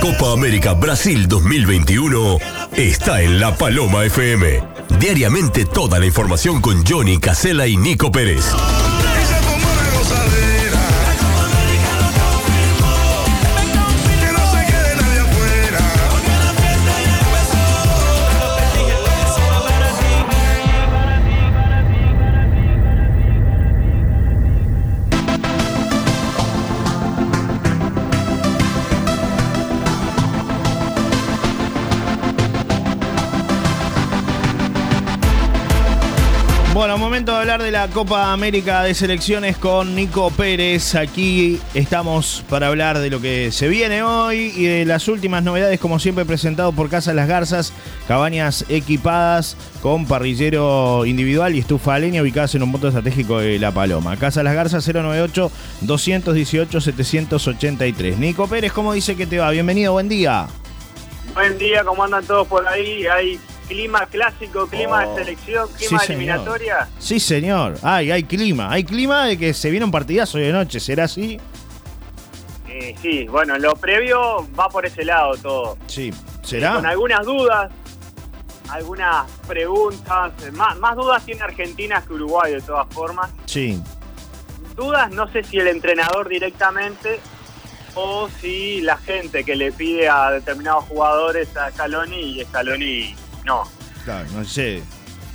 Copa América Brasil 2021 está en La Paloma FM. Diariamente toda la información con Johnny Casella y Nico Pérez. Bueno, momento de hablar de la Copa América de Selecciones con Nico Pérez. Aquí estamos para hablar de lo que se viene hoy y de las últimas novedades, como siempre presentado por Casa Las Garzas, cabañas equipadas con parrillero individual y estufa a leña ubicadas en un punto estratégico de La Paloma. Casa Las Garzas 098-218-783. Nico Pérez, ¿cómo dice que te va? Bienvenido, buen día. Buen día, ¿cómo andan todos por ahí? Hay clima clásico, clima Oh. de selección, clima Sí, de eliminatoria. señor. Sí, señor. Ay, hay clima. Hay clima de que se viene un partidazo de noche. ¿Será así? Eh, sí, bueno, lo previo va por ese lado todo. Sí. Con ¿Será? algunas dudas, algunas preguntas. Más, más dudas tiene Argentina que Uruguay, de todas formas. Sí. Dudas, no sé si el entrenador directamente o si la gente que le pide a determinados jugadores a Scaloni y Scaloni no. Claro, no accede.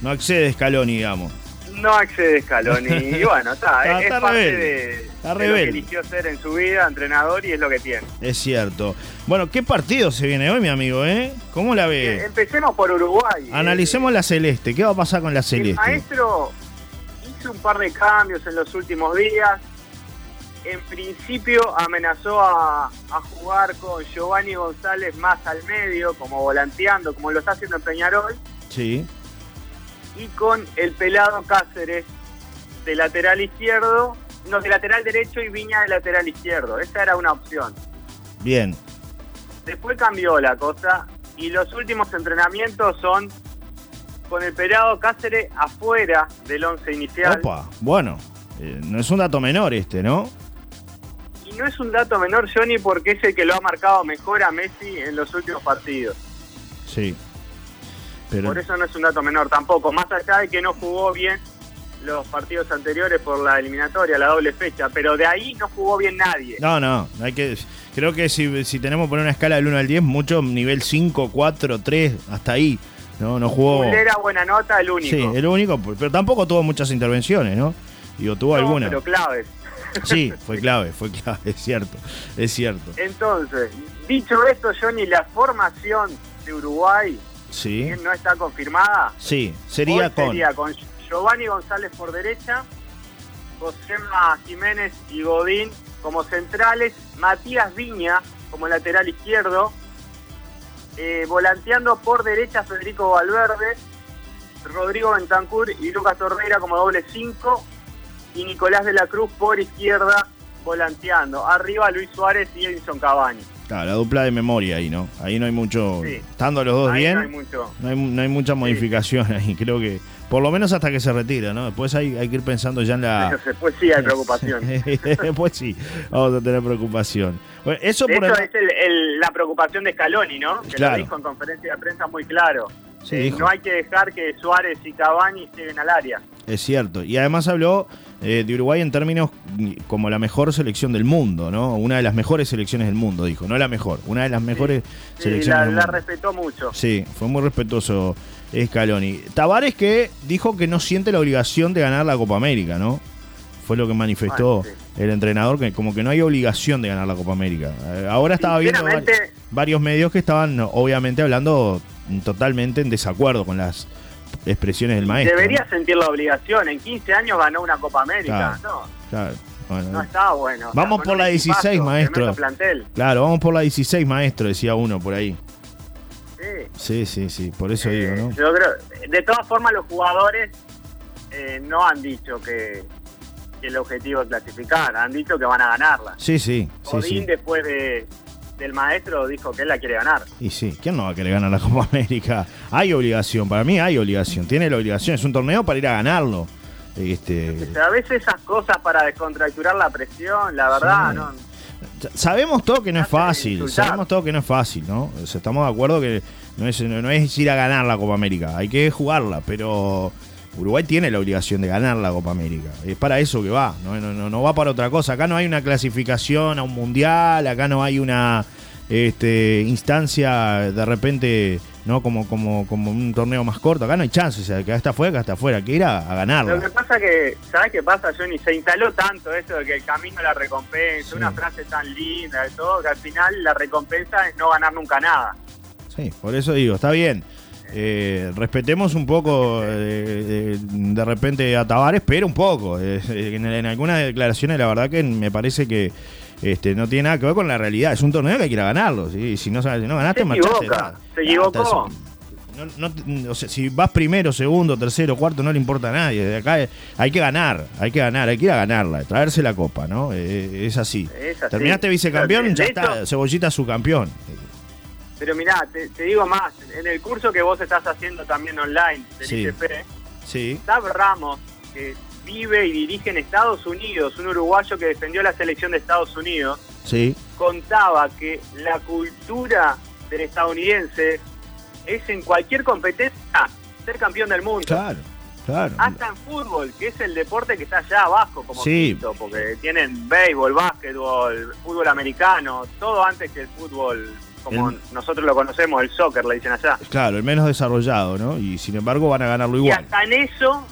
No accede Scaloni, digamos. No accede Scaloni. Y bueno, está, Está- es, está es parte rebelde. de, Está de lo que eligió ser en su vida, entrenador, y es lo que tiene. Es cierto. Bueno, ¿qué partido se viene hoy, mi amigo, eh? ¿Cómo la ve? Empecemos por Uruguay. Analicemos la celeste. ¿Qué va a pasar con la El celeste? maestro hizo un par de cambios en los últimos días. En principio amenazó a, a jugar con Giovanni González más al medio, como volanteando, como lo está haciendo en Peñarol, Sí. y con el pelado Cáceres de lateral izquierdo, no, de lateral derecho y Viña de lateral izquierdo. Esa era una opción. Bien. Después cambió la cosa y los últimos entrenamientos son con el pelado Cáceres afuera del once inicial. Opa. Bueno. eh, no es un dato menor este, ¿no? Y no es un dato menor, Johnny, porque es el que lo ha marcado mejor a Messi en los últimos partidos. Sí. Pero Por eso no es un dato menor tampoco, más allá de que no jugó bien los partidos anteriores por la eliminatoria, la doble fecha, pero de ahí no jugó bien nadie. No, no, hay que creo que si, si tenemos que poner una escala del 1 al 10, mucho nivel 5, 4, 3, hasta ahí. No, no jugó. Era buena nota, el único. Sí, el único, pero tampoco tuvo muchas intervenciones, ¿no? Digo, tuvo No, alguna. Pero claves. Sí, fue clave, fue clave, es cierto, es cierto. Entonces, dicho esto, Johnny, la formación de Uruguay Sí, no está confirmada. sí, sería Hoy con. sería con Giovanni González por derecha, Josema Jiménez y Godín como centrales, Matías Viña como lateral izquierdo, eh, volanteando por derecha Federico Valverde, Rodrigo Bentancur y Lucas Torreira como doble 5 y Nicolás de la Cruz por izquierda volanteando. Arriba Luis Suárez y Edison Cavani. Claro, la dupla de memoria ahí, ¿no? Ahí no hay mucho. Sí. Estando los dos Ahí bien, no hay mucho. no hay, no hay mucha modificación ahí. Creo que, por lo menos hasta que se retira, ¿no? Después hay, hay que ir pensando ya en la. Después sí hay preocupación. Después sí, vamos a tener preocupación. Bueno, eso De por hecho, el- es el- el- la preocupación de Scaloni, ¿no? Que Claro. lo dijo en conferencia de prensa muy claro. Sí, Eh, no hay que dejar que Suárez y Cavani lleguen al área. Es cierto. Y además habló eh, de Uruguay en términos como la mejor selección del mundo, ¿no? Una de las mejores selecciones del mundo, dijo. No la mejor, una de las mejores Sí, selecciones la, del la mundo. respetó mucho. Sí, fue muy respetuoso Scaloni. Tavares que dijo que no siente la obligación de ganar la Copa América, ¿no? Fue lo que manifestó Bueno, el entrenador, que como que no hay obligación de ganar la Copa América. Eh, Ahora estaba viendo varios medios que estaban obviamente hablando totalmente en desacuerdo con las expresiones del maestro. debería sentir la obligación. En 15 años ganó una Copa América. Claro. No, Claro, bueno, no está bueno. Vamos por la 16, equipazo, maestro. plantel. claro, vamos por la 16, maestro, decía uno por ahí. Sí. Sí, sí, sí, por eso Eh, digo, ¿no? Yo creo, de todas formas, los jugadores eh, no han dicho que, que el objetivo es clasificar, han dicho que van a ganarla. Sí, sí, sí. después de, del maestro, dijo que él la quiere ganar. Y sí, ¿quién no va a querer ganar la Copa América? Hay obligación, para mí hay obligación, tiene la obligación, es un torneo para ir a ganarlo. Este, a veces esas cosas para descontracturar la presión, la verdad, Sí. no. sabemos todo que no es fácil, sabemos todo que no es fácil, ¿no? O sea, estamos de acuerdo que no es, no es ir a ganar la Copa América, hay que jugarla, pero Uruguay tiene la obligación de ganar la Copa América. Es para eso que va, no, no, no, no va para otra cosa. Acá no hay una clasificación a un mundial, acá no hay una este, instancia de repente, ¿no? Como, como, como un torneo más corto. Acá no hay chance, o sea, que está afuera, que está afuera, que ir a, a Lo ganarla. que pasa que, ¿sabes qué pasa, Johnny? Se instaló tanto eso de que el camino a la recompensa, Sí. una frase tan linda y todo, que al final la recompensa es no ganar nunca nada. Sí, por eso digo, está bien. Eh, respetemos un poco eh, de, de repente a Tavares, pero un poco. Eh, en, en algunas declaraciones la verdad que me parece que este, no tiene nada que ver con la realidad. Es un torneo que hay que ir a ganarlo. ¿sí? Si no, si no ganaste, Se marchaste. equivoca, nada. se equivocó. no- no- o sea, si vas primero, segundo, tercero, cuarto, no le importa a nadie. De acá eh, hay que ganar, hay que ganar, hay que ir a ganarla, traerse la copa, ¿no? Eh, es así. Es así. Terminaste vicecampeón, ya hecho- está, Cebollita subcampeón. Pero mirá, te, te digo más, en el curso que vos estás haciendo también online del Sí. ICP, Sí, Tab Ramos, que vive y dirige en Estados Unidos, un uruguayo que defendió la selección de Estados Unidos, sí. contaba que la cultura del estadounidense es en cualquier competencia ser campeón del mundo. Claro, claro. Hasta en fútbol, que es el deporte que está allá abajo, como Sí. quinto, porque tienen béisbol, básquetbol, fútbol americano, todo antes que el fútbol como El- nosotros lo conocemos, el soccer, le dicen allá. Claro, el menos desarrollado, ¿no? Y sin embargo van a ganarlo Y igual. hasta en eso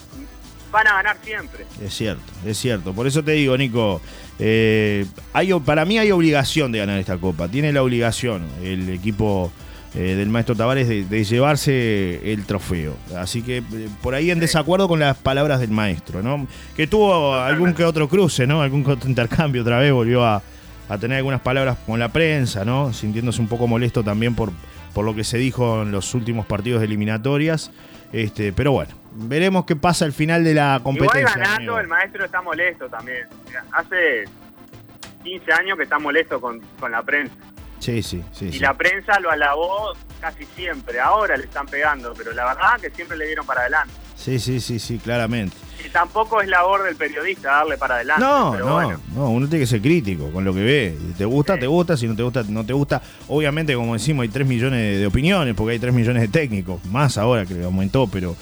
van a ganar siempre. Es cierto, es cierto. Por eso te digo, Nico, eh, hay, para mí hay obligación de ganar esta copa. Tiene la obligación el equipo eh, del maestro Tavares de, de llevarse el trofeo. Así que eh, por ahí en desacuerdo con las palabras del maestro, ¿no? Que tuvo algún que otro cruce, ¿no? Algún que otro intercambio otra vez, volvió a, a tener algunas palabras con la prensa, ¿no? Sintiéndose un poco molesto también por, por lo que se dijo en los últimos partidos de eliminatorias. Este, pero bueno, veremos qué pasa al final de la competencia. Igual ganando, amigo. el maestro está molesto también. Hace 15 años que está molesto con, con la prensa. Sí, sí, sí. Y sí. la prensa lo alabó casi siempre. Ahora le están pegando, pero la verdad que siempre le dieron para adelante. Sí, sí, sí, sí, claramente. Y tampoco es labor del periodista darle para adelante. No, pero no, bueno. no, uno tiene que ser crítico con lo que ve. Te gusta, Sí. te gusta, si no te gusta, no te gusta. Obviamente, como decimos, hay 3 millones de, opiniones, porque hay 3 millones de técnicos, más ahora que aumentó, pero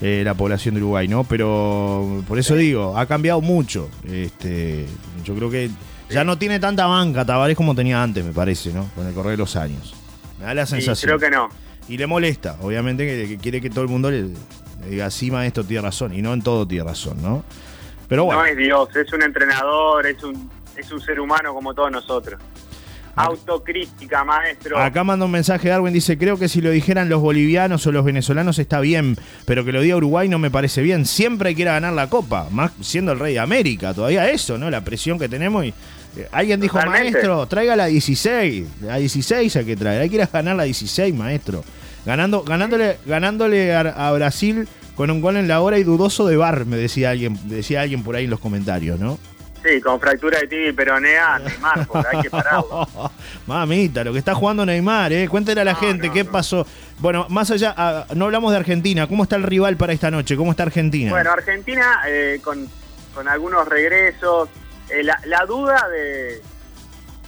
eh, la población de Uruguay, ¿no? Pero por eso digo, ha cambiado mucho. Este, yo creo que ya no tiene tanta banca Tavares como tenía antes, me parece, ¿no? Con el correr de los años. Me da la Sí, sensación. creo que no. Y le molesta, obviamente, que, que quiere que todo el mundo le diga, sí, maestro, tiene razón. Y no en todo tiene razón, ¿no? Pero bueno. No es Dios, es un entrenador, es un, es un ser humano como todos nosotros. Autocrítica, maestro. Acá manda un mensaje Darwin, dice, creo que si lo dijeran los bolivianos o los venezolanos está bien, pero que lo diga Uruguay no me parece bien. Siempre hay que ir a ganar la Copa, más siendo el rey de América, todavía eso, ¿no? La presión que tenemos y... eh, alguien dijo, Totalmente. maestro, traiga la 16, la 16 hay que traer, hay que ir a ganar la 16, maestro. Ganando, ganándole, ganándole a, a Brasil con un gol en la hora y dudoso de bar, me decía alguien, decía alguien por ahí en los comentarios, ¿no? Sí, con fractura de tibia y peronea, Neymar, porque hay que pararlo. Mamita, lo que está jugando Neymar, ¿eh? Cuéntale a la No, gente no, qué no. pasó. Bueno, más allá, ah, no hablamos de Argentina. ¿Cómo está el rival para esta noche? ¿Cómo está Argentina? Bueno, Argentina eh, con, con algunos regresos. Eh, la, la duda de,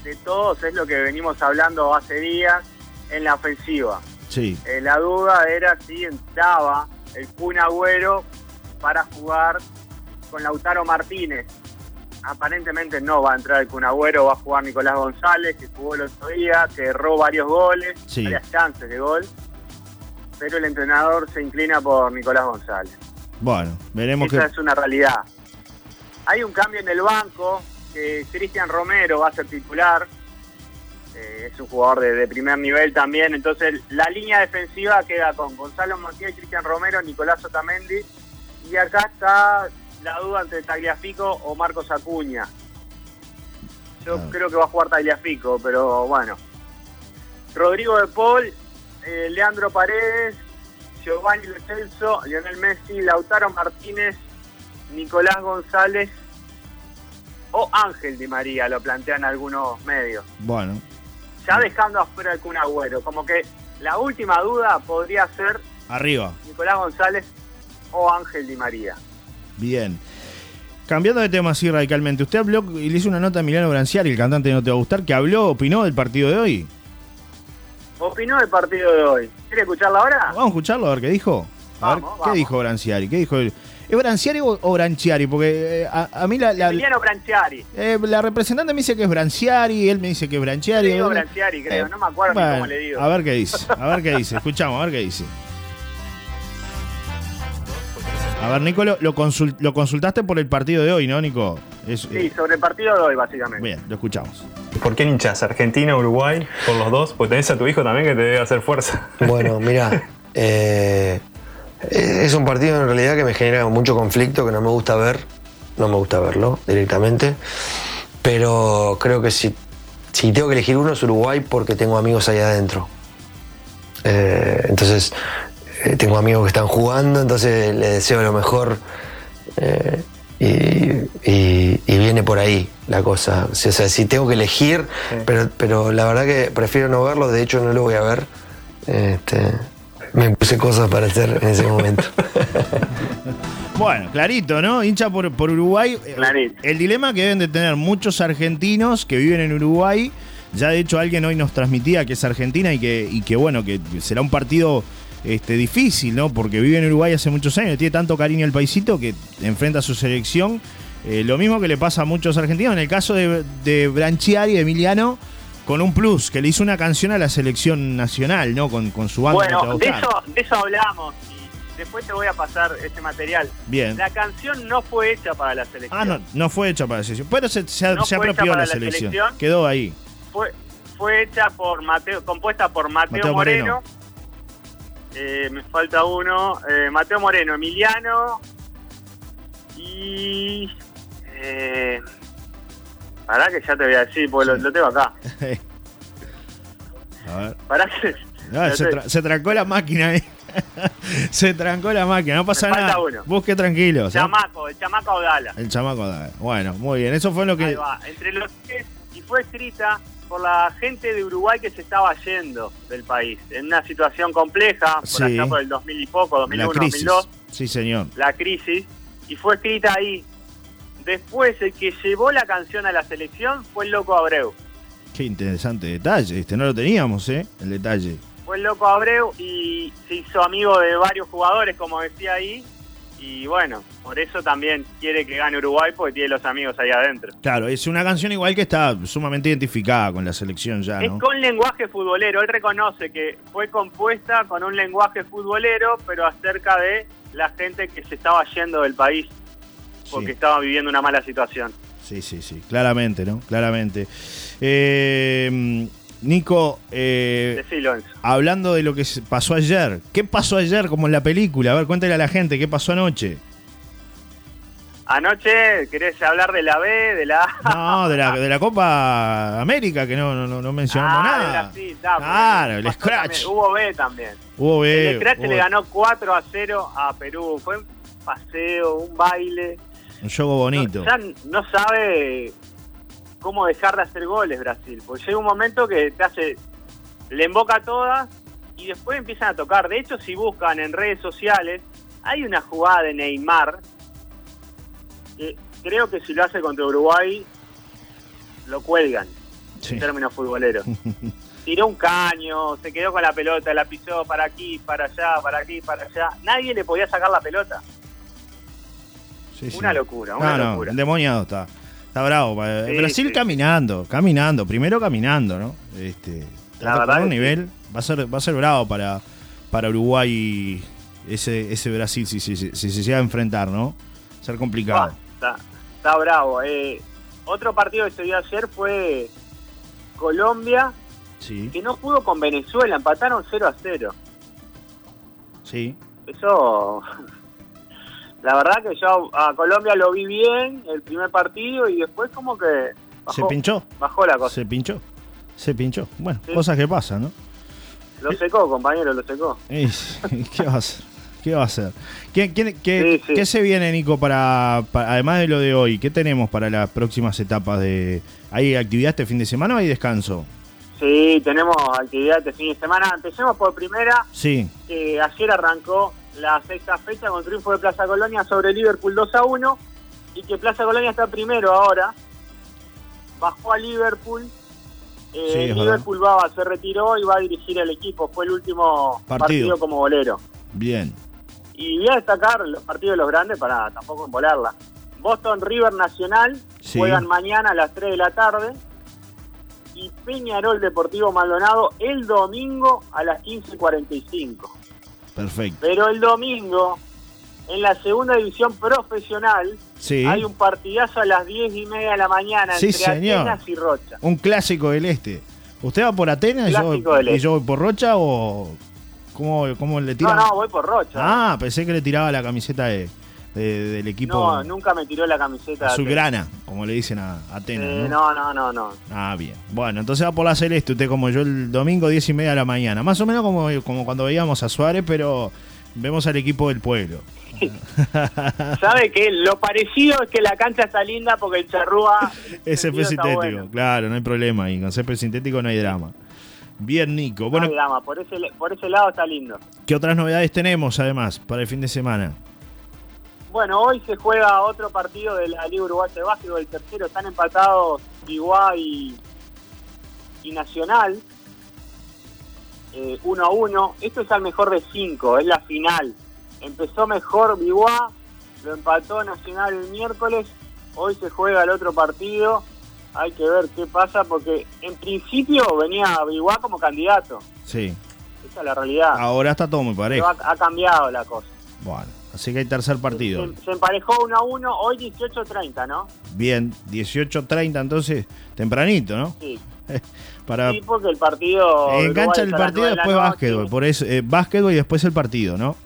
de todos es lo que venimos hablando hace días en la ofensiva. Sí, Eh, la duda era si entraba el Kun Agüero para jugar con Lautaro Martínez. Aparentemente no va a entrar el Kun Agüero, va a jugar Nicolás González, que jugó el otro día, que erró varios goles, Sí. varias chances de gol. Pero el entrenador se inclina por Nicolás González. bueno, veremos Esa que. es una realidad. Hay un cambio en el banco, que Cristian Romero va a ser titular. Eh, es un jugador de, de primer nivel también. Entonces, la línea defensiva queda con Gonzalo Montiel, Cristian Romero, Nicolás Otamendi. Y acá está la duda entre Tagliafico o Marcos Acuña. Yo Claro. creo que va a jugar Tagliafico, pero bueno. Rodrigo de Paul, eh, Leandro Paredes, Giovanni Lo Celso, Lionel Messi, Lautaro Martínez, Nicolás González o Ángel Di María, lo plantean algunos medios. Bueno, Ya dejando afuera el Kun Agüero, como que la última duda podría ser arriba. Nicolás González o Ángel Di María. Bien. cambiando de tema así radicalmente, usted habló y le hizo una nota a Emiliano Branciari, el cantante de No Te Va a Gustar, que habló, opinó del partido de hoy. Opinó del partido de hoy. ¿Quiere escucharla ahora? Vamos a escucharlo a ver qué dijo. A ver, Vamos, ¿qué dijo Branciari? ¿Qué dijo él? ¿Es Branciari o, o Branciari? Porque eh, a, a mí la, la, Emiliano Branciari. eh, la representante me dice que es Branciari, él me dice que es Branciari. Yo digo Eh, Branciari, creo, eh, no me acuerdo ni cómo le digo. A ver qué dice, a ver qué dice. Escuchamos, a ver qué dice. A ver, Nico, lo, lo consul- lo consultaste por el partido de hoy, ¿no, Nico? Es- Sí, sobre el partido de hoy, básicamente. bien, lo escuchamos. ¿Por qué hinchas? ¿Argentina, Uruguay? ¿Por los dos? Pues tenés a tu hijo también que te debe hacer fuerza. Bueno, mira, eh, es un partido en realidad que me genera mucho conflicto, que no me gusta ver, no me gusta verlo directamente, pero creo que si, si tengo que elegir uno es Uruguay porque tengo amigos ahí adentro. Eh, entonces, eh, tengo amigos que están jugando, entonces les deseo lo mejor eh, y, y- y viene por ahí la cosa. O sea, si tengo que elegir, pero, pero la verdad que prefiero no verlo, de hecho no lo voy a ver. Este, me puse cosas para hacer en ese momento. Bueno, clarito, ¿no? Hincha por, por Uruguay. Clarito. El dilema que deben de tener muchos argentinos que viven en Uruguay. Ya de hecho alguien hoy nos transmitía que es Argentina y que, y que bueno, que será un partido este, difícil, ¿no? Porque vive en Uruguay hace muchos años, tiene tanto cariño el paisito que enfrenta a su selección. Eh, lo mismo que le pasa a muchos argentinos. En el caso de, de Branchiari, de Emiliano, con un plus, que le hizo una canción a la selección nacional, ¿no? Con, con su banda. ¿No te va a Bueno, de eso, de eso hablamos y después te voy a pasar ese material. Bien. La canción no fue hecha para la selección. Ah, no, no fue hecha para la selección. Pero se, se, No se apropió la la selección. selección. Quedó ahí. Fue, fue hecha por Mateo, compuesta por Mateo, Mateo Moreno. Moreno. Eh, me falta uno. eh, Mateo Moreno, Emiliano y. Eh, pará que ya te voy a decir, porque lo, lo tengo acá. A ver. Pará que. No se, tra- se trancó la máquina ahí. se trancó la máquina, no pasa nada. uno. Busque tranquilo. ¿sí? Chamaco, el chamaco Audala. El chamaco. dale. Bueno, muy bien. Eso fue lo Ahí que. va, entre los tres, y fue escrita por la gente de Uruguay que se estaba yendo del país, en una situación compleja, por Sí. allá por el 2000 y poco, La 2001, crisis. 2002, Sí, señor. la crisis, y fue escrita ahí. Después, el que llevó la canción a la selección fue el Loco Abreu. Qué interesante detalle. Este no lo teníamos, ¿eh? El detalle. Fue el Loco Abreu y se hizo amigo de varios jugadores, como decía ahí, y bueno, por eso también quiere que gane Uruguay, porque tiene los amigos ahí adentro. Claro, es una canción igual que está sumamente identificada con la selección ya, Es ¿no? con lenguaje futbolero. Él reconoce que fue compuesta con un lenguaje futbolero, pero acerca de la gente que se estaba yendo del país porque Sí. estaba viviendo una mala situación. Sí, sí, sí, claramente, ¿no? Claramente. Eh, Nico, eh, Decilo, hablando de lo que pasó ayer, ¿qué pasó ayer como en la película? A ver, cuéntale a la gente, ¿qué pasó anoche? Anoche, ¿querés hablar de la B, de la A? No, de la, de la Copa América, que no, no, no, mencionamos Ah, nada. Está, Claro, el Scratch. también. Hubo B también. Hubo B, el Scratch hubo le ganó 4 a 0 a Perú. Fue un paseo, un baile. Un juego bonito. No, ya no sabe cómo dejar de hacer goles Brasil. Porque llega un momento que te hace, le emboca todas y después empiezan a tocar. De hecho, si buscan en redes sociales, hay una jugada de Neymar que creo que si lo hace contra Uruguay, lo cuelgan Sí. en términos futboleros. Tiró un caño, se quedó con la pelota, la pisó para aquí, para allá, para aquí, para allá. Nadie le podía sacar la pelota. Sí, sí. Una locura, una no, no, locura. endemoniado está. Está bravo. Sí, Brasil caminando, caminando, primero caminando, ¿no? Este, La verdad un nivel. Va a ser, va a ser bravo para, para Uruguay ese, ese Brasil si, si, si- si se llega a enfrentar, ¿no? Va a ser complicado. Ah, está, está bravo. Eh, otro partido que se dio ayer fue Colombia, Sí, que no pudo con Venezuela, empataron 0 a 0. sí. Eso, la verdad que yo a Colombia lo vi bien el primer partido y después como que Se pinchó. bajó la cosa. Se pinchó. Se pinchó. Bueno, Sí. cosas que pasan, ¿no? Lo secó, compañero, lo secó. Y- ¿Qué va a hacer? ¿Qué va a hacer? ¿Qué, qué- qué- Sí, sí. qué se viene, Nico, para, para- además de lo de hoy? ¿Qué tenemos para las próximas etapas de... ¿Hay actividad este fin de semana o hay descanso? Sí, tenemos actividad este fin de semana. Empecemos por primera, Sí, que ayer arrancó la sexta fecha con triunfo de Plaza Colonia sobre Liverpool 2 a 1. y que Plaza Colonia está primero ahora. Bajó a Liverpool. Eh, Sí, Liverpool va, se retiró y va a dirigir el equipo. Fue el último Partido. partido, como bolero. Bien. Y voy a destacar los partidos de los grandes para tampoco embolarla. Boston River Nacional Sí. juegan mañana a las 3 de la tarde. Y Peñarol Deportivo Maldonado el domingo a las 15.45. Perfecto. Pero el domingo, en la segunda división profesional, Sí. hay un partidazo a las 10 y media de la mañana Sí, entre señor. Atenas y Rocha. Un clásico del este. ¿Usted va por Atenas y yo, y este. yo voy por Rocha o cómo, cómo le No, tiran? no, voy por Rocha. Ah, pensé que le tiraba la camiseta de, de- del equipo no, nunca me tiró la camiseta. azulgrana, como le dicen a Atenas. Eh, ¿no? no, no, no, no. Ah, bien. Bueno, entonces va por la celeste, usted como yo el domingo 10 y media de la mañana. Más o menos como, como cuando veíamos a Suárez, pero vemos al equipo del pueblo. ¿Sabe que Lo parecido es que la cancha está linda porque el charrúa. Es césped sintético, bueno. claro, no hay problema. Y con césped sintético no hay drama. Bien, Nico. Bueno, No hay drama, por ese, por ese lado está lindo. ¿qué otras novedades tenemos además para el fin de semana? Bueno, hoy se juega otro partido de la Liga Uruguaya de Básquetbol, el tercero. Están empatados Iguá y, y Nacional. eh, uno a uno. Esto es al mejor de cinco, es la final. Empezó mejor Biguá, lo empató Nacional el miércoles. Hoy se juega el otro partido. Hay que ver qué pasa porque en principio venía Biguá como candidato. Sí. Esa es la realidad. Ahora está todo muy parejo. ha, ha cambiado la cosa. Bueno, así que hay tercer partido. Se, se emparejó uno a uno, hoy 18-30, ¿no? Bien, 18.30 entonces, tempranito, ¿no? Sí. Para Sí, porque el partido. de engancha el partido de después noche. básquetbol, por eso eh, básquetbol y después el partido, ¿no?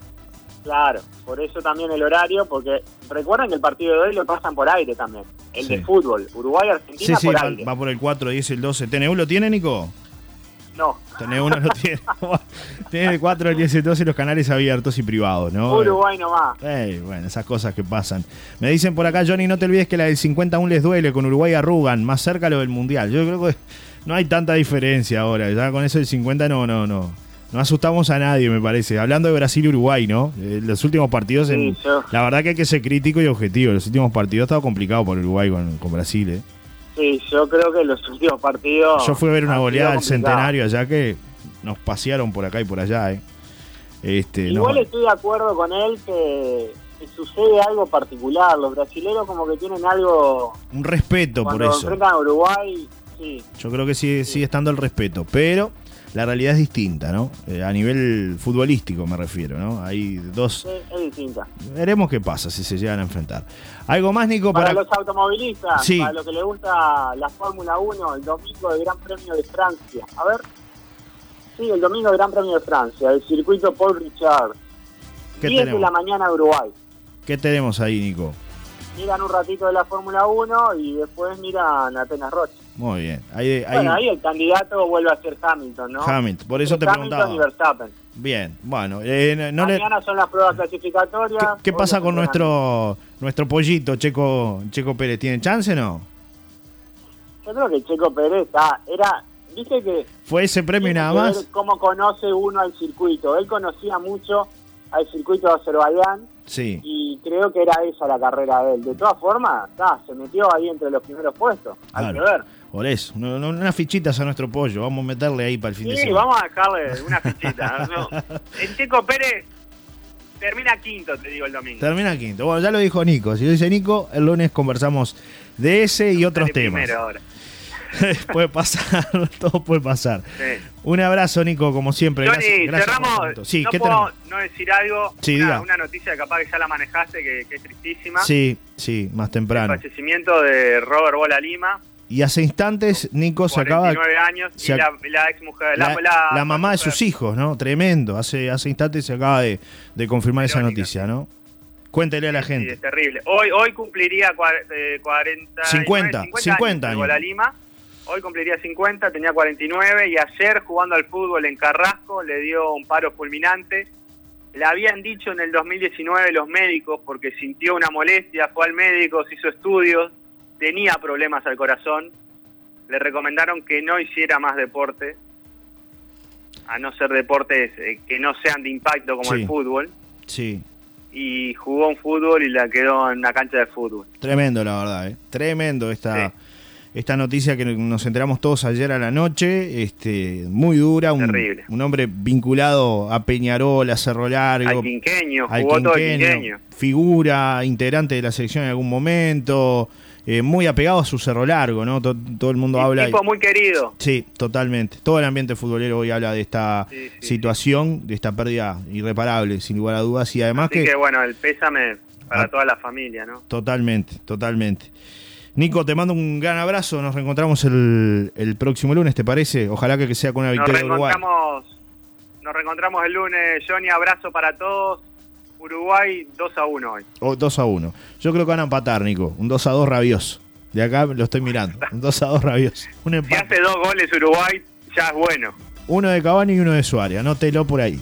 Claro, por eso también el horario, porque recuerden que el partido de hoy lo pasan por aire también. El Sí. de fútbol, Sí, Uruguay-Argentina sí, por va, aire. va por el 4, 10, el 12. ¿TNU lo tiene, Nico? No, TNU no lo tiene. el 4, el 10, el 12 los canales abiertos y privados, ¿no? Uruguay nomás. Eh, bueno, esas cosas que pasan. Me dicen por acá, Johnny, no te olvides que la del 50 aún les duele, con Uruguay arrugan, más cerca lo del Mundial. Yo creo que no hay tanta diferencia ahora, ya con eso del 50 no, no, no. No asustamos a nadie, me parece. Hablando de Brasil y Uruguay, ¿no? Eh, los últimos partidos, en- Sí, yo- la verdad que hay que ser crítico y objetivo. Los últimos partidos ha estado complicado por Uruguay con, con Brasil, ¿eh? Sí, yo creo que los últimos partidos. Yo fui a ver una goleada del centenario allá que nos pasearon por acá y por allá, ¿eh? Este, no. Igual estoy de acuerdo con él que, que sucede algo particular. Los brasileños, como que tienen algo. Un respeto por Cuando eso. enfrentan a Uruguay, sí. Yo creo que sigue, sigue estando el respeto, pero la realidad es distinta, ¿no? Eh, a nivel futbolístico me refiero, ¿no? Hay dos... sí, es distinta. Veremos qué pasa si se llegan a enfrentar. ¿Algo más, Nico? Para, Para, los automovilistas, Sí. para los que les gusta la Fórmula 1, el domingo del Gran Premio de Francia. A ver. Sí, el domingo del Gran Premio de Francia, el circuito Paul Richard. ¿Qué 10 de tenemos? la mañana de Uruguay. ¿Qué tenemos ahí, Nico? Miran un ratito de la Fórmula 1 y después miran Atenas Rocha. Muy bien. Ahí, ahí- Bueno, ahí el candidato vuelve a ser Hamilton, ¿no? Hamilton, por eso te Hamilton y. Verstappen. Bien, bueno. eh, no le- Mañana son las pruebas ¿Qué, clasificatorias. qué pasa con nuestro nuestro pollito, Checo, Checo Pérez? ¿Tiene chance o no? Yo creo que Checo Pérez ah, era... Viste que ¿Fue ese premio nada más? cómo conoce uno al circuito. Él conocía mucho al circuito de Azerbaiyán Sí. y creo que era esa la carrera de él. De todas formas, está, se metió ahí entre los primeros puestos. Hay Claro. que ver. Por eso. No- no- unas fichitas a nuestro pollo. Vamos a meterle ahí para el fin de Sí, semana. vamos a dejarle una fichita. ¿no? El Checo Pérez termina quinto, te digo, el domingo. Termina quinto. Bueno, ya lo dijo Nico. Si lo dice Nico, el lunes conversamos de ese y otros temas. primero ahora. puede pasar, todo puede pasar. Sí. Un abrazo, Nico, como siempre. Johnny, Gracias, gracias el cerramos. Sí, no ¿qué puedo no decir algo. Sí, una, una noticia que capaz que ya la manejaste, que, que es tristísima. Sí, sí, más El temprano. fallecimiento de Robert Bola Lima. Y hace instantes, Nico se acaba. 49 años se y la, la ex mujer La, la mamá de mujer. sus hijos, ¿no? Tremendo. Hace, hace instantes se acaba de, de confirmar esa Verónica. noticia, ¿no? Cuéntele a la Sí, gente. es terrible. Hoy hoy cumpliría cua- eh, 40 50, 50 años. años. La Lima. Hoy cumpliría 50, tenía 49 y ayer jugando al fútbol en Carrasco le dio un paro fulminante. Le habían dicho en el 2019 los médicos porque sintió una molestia, fue al médico, se hizo estudios, tenía problemas al corazón. Le recomendaron que no hiciera más deporte, a no ser deportes eh, que no sean de impacto como Sí. el fútbol. Sí. y jugó un fútbol y la quedó en una cancha de fútbol. Tremendo, la verdad, ¿eh? Tremendo esta, esta noticia que nos enteramos todos ayer a la noche. Este, muy dura. Un, Terrible. un hombre vinculado a Peñarol, a Cerro Largo. Al quinqueño, al jugó todo el quinqueño. Figura, integrante de la selección en algún momento. eh, muy apegado a su Cerro Largo, ¿no? To- Todo, el mundo habla. tipo muy querido. Sí, totalmente. Todo el ambiente futbolero hoy habla de esta Sí, sí. situación, de esta pérdida irreparable, sin lugar a dudas. Y además Así que, que bueno, el pésame para Ah. toda la familia, ¿no? Totalmente, totalmente. Nico, te mando un gran abrazo. Nos reencontramos el, el próximo lunes, ¿te parece? Ojalá que sea con una Nos victoria de Uruguay. reencontramos, nos reencontramos el lunes, Johnny, abrazo para todos. Uruguay 2 a 1 hoy. O 2 a 1. Yo creo que van a empatar, Nico. Un 2 a 2 rabioso. De acá lo estoy mirando. Un 2 a 2 rabioso. Un Si hace dos goles Uruguay, ya es bueno. Uno de Cavani y uno de Suárez. Anótelo por ahí.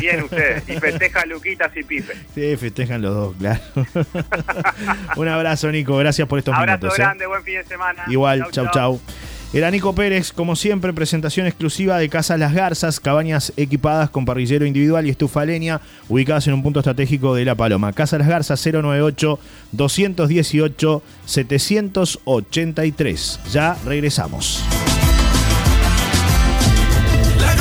Bien ustedes. Y festeja Luquitas y Pipe. Sí, festejan los dos, claro. un abrazo, Nico. Gracias por estos Abrazo minutos. ¿eh? grande, buen fin de semana. Igual, chau, chau. Era Nico Pérez, como siempre, presentación exclusiva de Casas Las Garzas, cabañas equipadas con parrillero individual y estufa leña, ubicadas en un punto estratégico de La Paloma. Casa Las Garzas 098-218-783. Ya regresamos. La